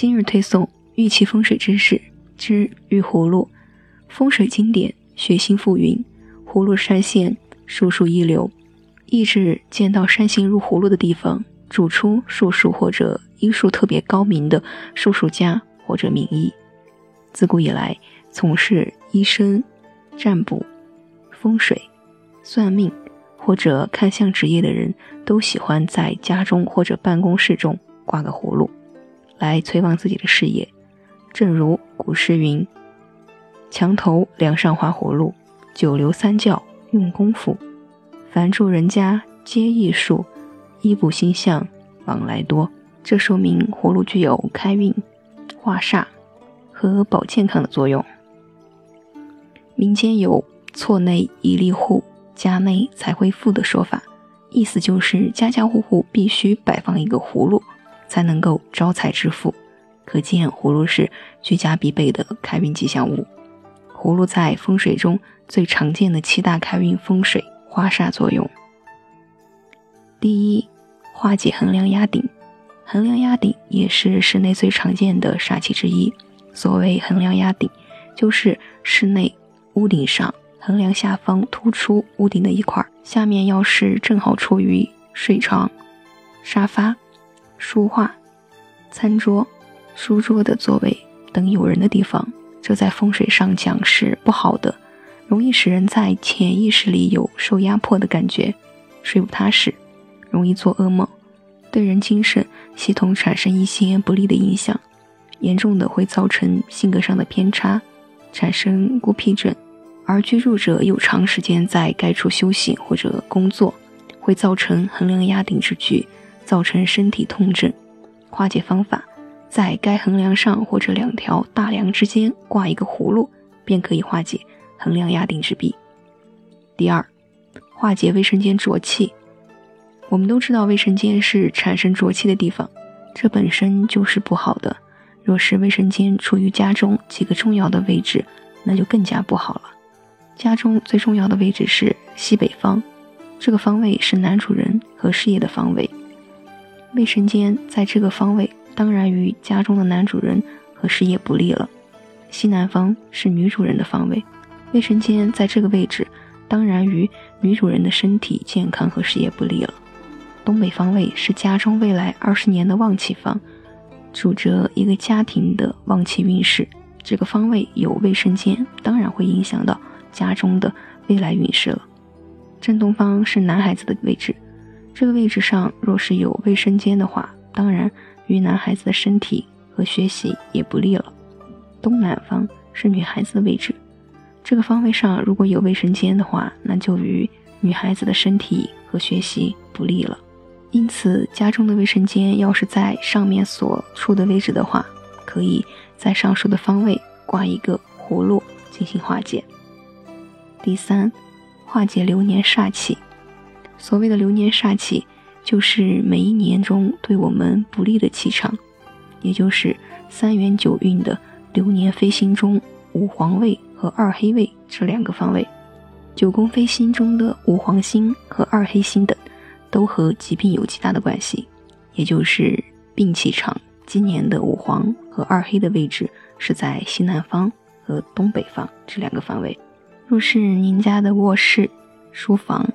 今日推送玉器风水知识之玉葫芦。风水经典，学心复云：葫芦山线，术数一流。意指见到山形入葫芦的地方，主出术数或者医术特别高明的术数家或者名医。自古以来，从事医生、占卜、风水、算命或者看相职业的人都喜欢在家中或者办公室中挂个葫芦。来催旺自己的事业，正如古诗云：“墙头梁上画葫芦，九流三教用功夫。凡住人家皆艺术，衣不心相往来多。”这说明葫芦具有开运、化煞和保健康的作用。民间有“错内一立户，家内才会富”的说法，意思就是家家户户必须摆放一个葫芦。才能够招财致富，可见葫芦是居家必备的开运吉祥物。葫芦在风水中最常见的七大开运风水花煞作用。第一，化解横梁压顶。横梁压顶也是室内最常见的煞气之一。所谓横梁压顶，就是室内屋顶上横梁下方突出屋顶的一块，下面要是正好处于睡床、沙发。书画、餐桌、书桌的座位等有人的地方，这在风水上讲是不好的，容易使人在潜意识里有受压迫的感觉，睡不踏实，容易做噩梦，对人精神系统产生一些不利的影响，严重的会造成性格上的偏差，产生孤僻症。而居住者又长时间在该处休息或者工作，会造成横梁压顶之局。造成身体痛症，化解方法，在该横梁上或者两条大梁之间挂一个葫芦，便可以化解横梁压顶之弊。第二，化解卫生间浊气。我们都知道卫生间是产生浊气的地方，这本身就是不好的。若是卫生间处于家中几个重要的位置，那就更加不好了。家中最重要的位置是西北方，这个方位是男主人和事业的方位。卫生间在这个方位，当然与家中的男主人和事业不利了。西南方是女主人的方位，卫生间在这个位置，当然与女主人的身体健康和事业不利了。东北方位是家中未来二十年的旺气方，主着一个家庭的旺气运势。这个方位有卫生间，当然会影响到家中的未来运势了。正东方是男孩子的位置。这个位置上若是有卫生间的话，当然与男孩子的身体和学习也不利了。东南方是女孩子的位置，这个方位上如果有卫生间的话，那就与女孩子的身体和学习不利了。因此，家中的卫生间要是在上面所处的位置的话，可以在上述的方位挂一个葫芦进行化解。第三，化解流年煞气。所谓的流年煞气，就是每一年中对我们不利的气场，也就是三元九运的流年飞星中五黄位和二黑位这两个方位。九宫飞星中的五黄星和二黑星等，都和疾病有极大的关系，也就是病气场。今年的五黄和二黑的位置是在西南方和东北方这两个方位。若是您家的卧室、书房，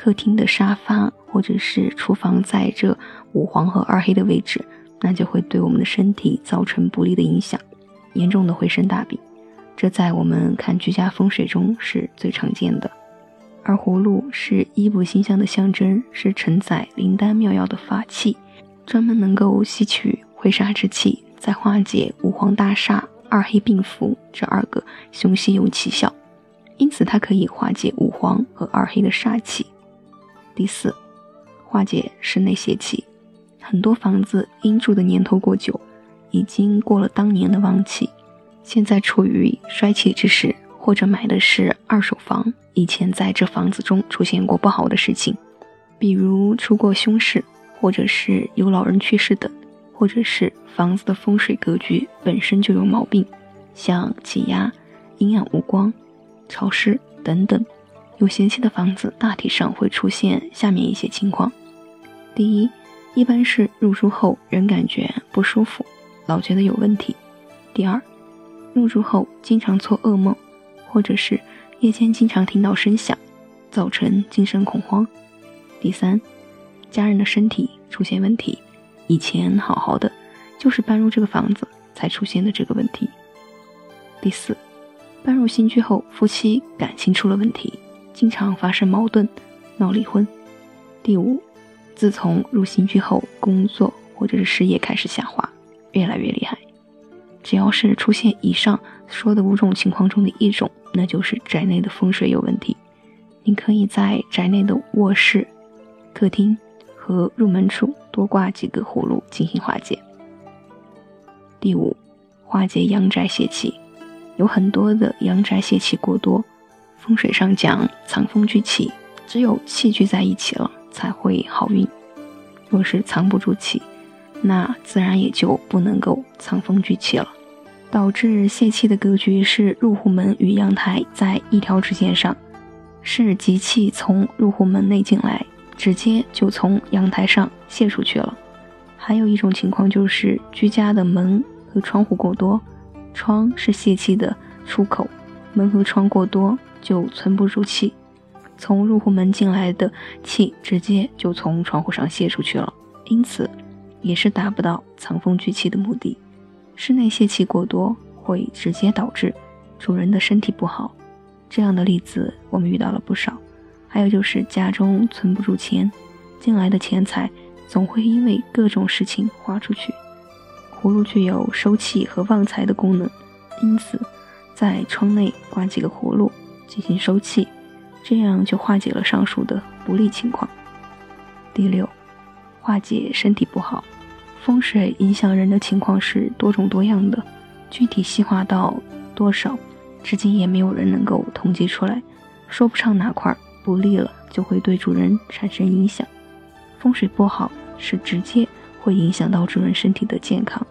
客厅的沙发或者是厨房在这五黄和二黑的位置，那就会对我们的身体造成不利的影响，严重的会生大病。这在我们看居家风水中是最常见的。而葫芦是医补心香的象征，是承载灵丹妙药的法器，专门能够吸取会煞之气，再化解五黄大煞、二黑病符这二个凶星用奇效，因此它可以化解五黄和二黑的煞气。第四，化解室内邪气。很多房子因住的年头过久，已经过了当年的旺气，现在处于衰气之时，或者买的是二手房，以前在这房子中出现过不好的事情，比如出过凶事，或者是有老人去世等，或者是房子的风水格局本身就有毛病，像挤压、阴暗无光、潮湿等等。有邪气的房子，大体上会出现下面一些情况：第一，一般是入住后人感觉不舒服，老觉得有问题。第二，入住后经常做噩梦，或者是夜间经常听到声响，造成精神恐慌。第三，家人的身体出现问题，以前好好的，就是搬入这个房子才出现的这个问题。第四，搬入新居后，夫妻感情出了问题，经常发生矛盾，闹离婚。第五，自从入新居后，工作或者是事业开始下滑，越来越厉害。只要是出现以上说的五种情况中的一种，那就是宅内的风水有问题。你可以在宅内的卧室、客厅和入门处多挂几个葫芦进行化解。第五，化解阳宅邪气。有很多的阳宅邪气过多，风水上讲藏风聚气，只有气聚在一起了才会好运。若是藏不住气，那自然也就不能够藏风聚气了。导致泄气的格局是入户门与阳台在一条直线上，是集气从入户门内进来，直接就从阳台上泄出去了。还有一种情况就是居家的门和窗户过多。窗是泄气的出口，门和窗过多就存不住气，从入户门进来的气直接就从窗户上泄出去了，因此也是达不到藏风聚气的目的。室内泄气过多会直接导致主人的身体不好，这样的例子我们遇到了不少。还有就是家中存不住钱，进来的钱财总会因为各种事情花出去。葫芦具有收气和旺财的功能，因此在窗内挂几个葫芦进行收气，这样就化解了上述的不利情况。第六，化解身体不好，风水影响人的情况是多种多样的，具体细化到多少，至今也没有人能够统计出来，说不上哪块不利了就会对主人产生影响。风水不好是直接。会影响到主人身体的健康。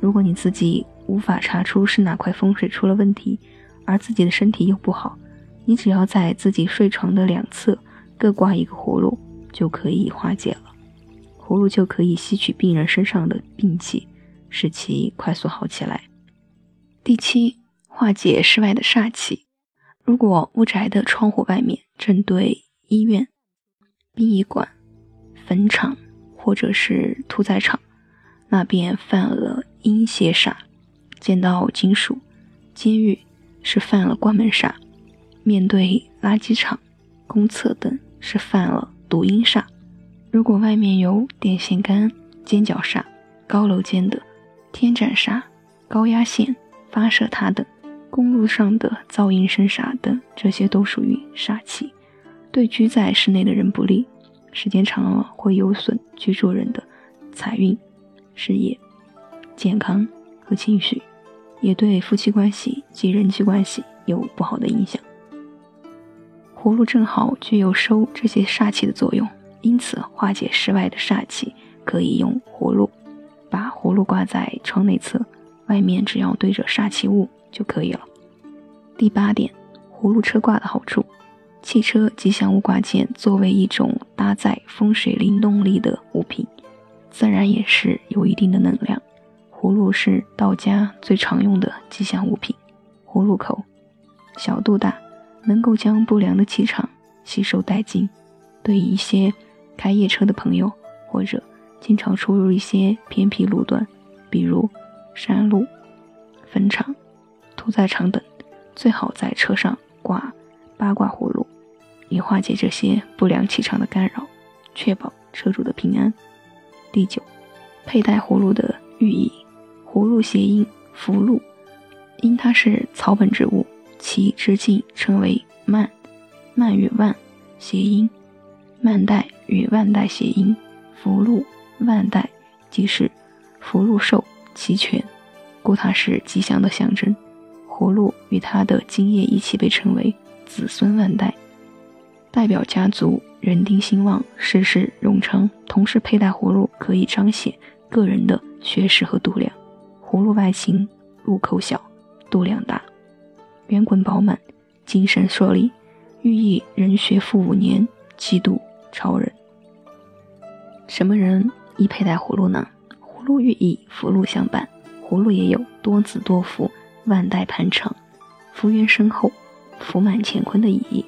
如果你自己无法查出是哪块风水出了问题，而自己的身体又不好，你只要在自己睡床的两侧各挂一个葫芦，就可以化解了。葫芦就可以吸取病人身上的病气，使其快速好起来。第七，化解室外的煞气。如果屋宅的窗户外面正对医院、殡仪馆、坟场，或者是屠宰场，那边犯了阴邪煞；见到金属、监狱是犯了关门煞；面对垃圾场、公厕等是犯了毒音煞。如果外面有电线杆、尖角煞、高楼间的天斩煞、高压线、发射塔等，公路上的噪音声煞等，这些都属于煞气，对居在室内的人不利。时间长了会有损居住人的财运、事业、健康和情绪，也对夫妻关系及人际关系有不好的影响。葫芦正好具有收这些煞气的作用，因此化解室外的煞气可以用葫芦。把葫芦挂在窗内侧，外面只要对着煞气物就可以了。第八点，葫芦车挂的好处。汽车吉祥物挂件作为一种搭载风水灵动力的物品，自然也是有一定的能量。葫芦是道家最常用的吉祥物品，葫芦口小度大，能够将不良的气场吸收殆尽。对于一些开夜车的朋友，或者经常出入一些偏僻路段，比如山路、坟场、屠宰场等，最好在车上挂八卦葫芦。以化解这些不良气场的干扰，确保车主的平安。第九，佩戴葫芦的寓意。葫芦谐音“福禄”，因它是草本植物，其直径称为曼，曼与万谐音，蔓带与万带谐音，福禄万带即是福禄寿齐全，故它是吉祥的象征。葫芦与它的茎叶一起被称为子孙万代。代表家族人丁兴旺、事事荣昌，同时佩戴葫芦可以彰显个人的学识和度量。葫芦外形入口小，度量大，圆滚饱满，精神硕丽，寓意人学富五年，气度超人。什么人宜佩戴葫芦呢？葫芦寓意福禄相伴，葫芦也有多子多福、万代盘长、福源深厚、福满乾坤的意义，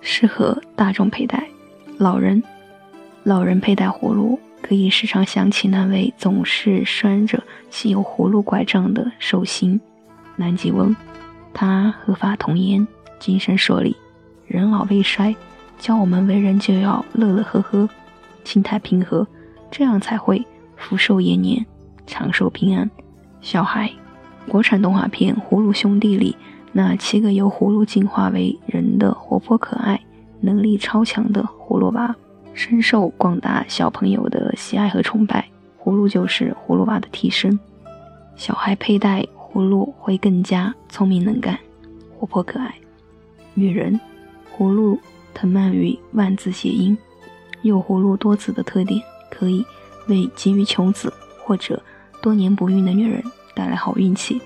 适合大众佩戴。老人，老人佩戴葫芦，可以时常想起那位总是拴着系有葫芦拐杖的寿星南极翁。他鹤发童颜，精神硕立，人老未衰，教我们为人就要乐乐呵呵，心态平和，这样才会福寿延年，长寿平安。小孩，国产动画片《葫芦兄弟》里那七个由葫芦进化为人的活泼可爱、能力超强的葫芦娃，深受广大小朋友的喜爱和崇拜。葫芦就是葫芦娃的替身，小孩佩戴。葫芦会更加聪明能干、活泼可爱。女人，葫芦藤蔓与万字谐音，有葫芦多子的特点，可以为急于求子或者多年不孕的女人带来好运气，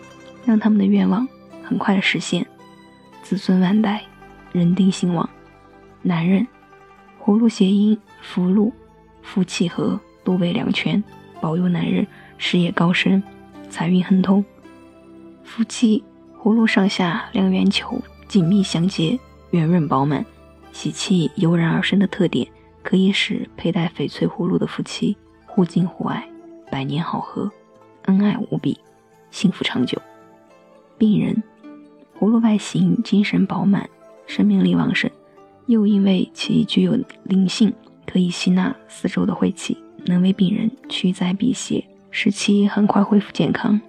让他们的愿望很快的实现，子孙万代，人丁兴旺。男人，葫芦谐音福禄，夫妻和多为两全，保佑男人事业高升，财运亨通。夫妻葫芦上下两圆球紧密相接，圆润饱满，喜气油然而生的特点，可以使佩戴翡翠葫芦的夫妻互敬互爱，百年好合，恩爱无比，幸福长久。病人葫芦外形精神饱满，生命力旺盛，又因为其具有灵性，可以吸纳四周的晦气，能为病人驱灾避邪，使其很快恢复健康。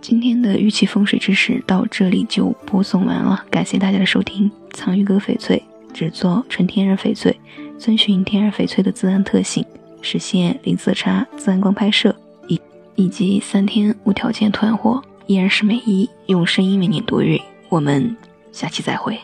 今天的玉器风水知识到这里就播送完了，感谢大家的收听。藏玉阁翡翠只做纯天然翡翠，遵循天然翡翠的自然特性，实现零色差、自然光拍摄以以及三天无条件退换货，依然是美衣，用声音为您读日。我们下期再会。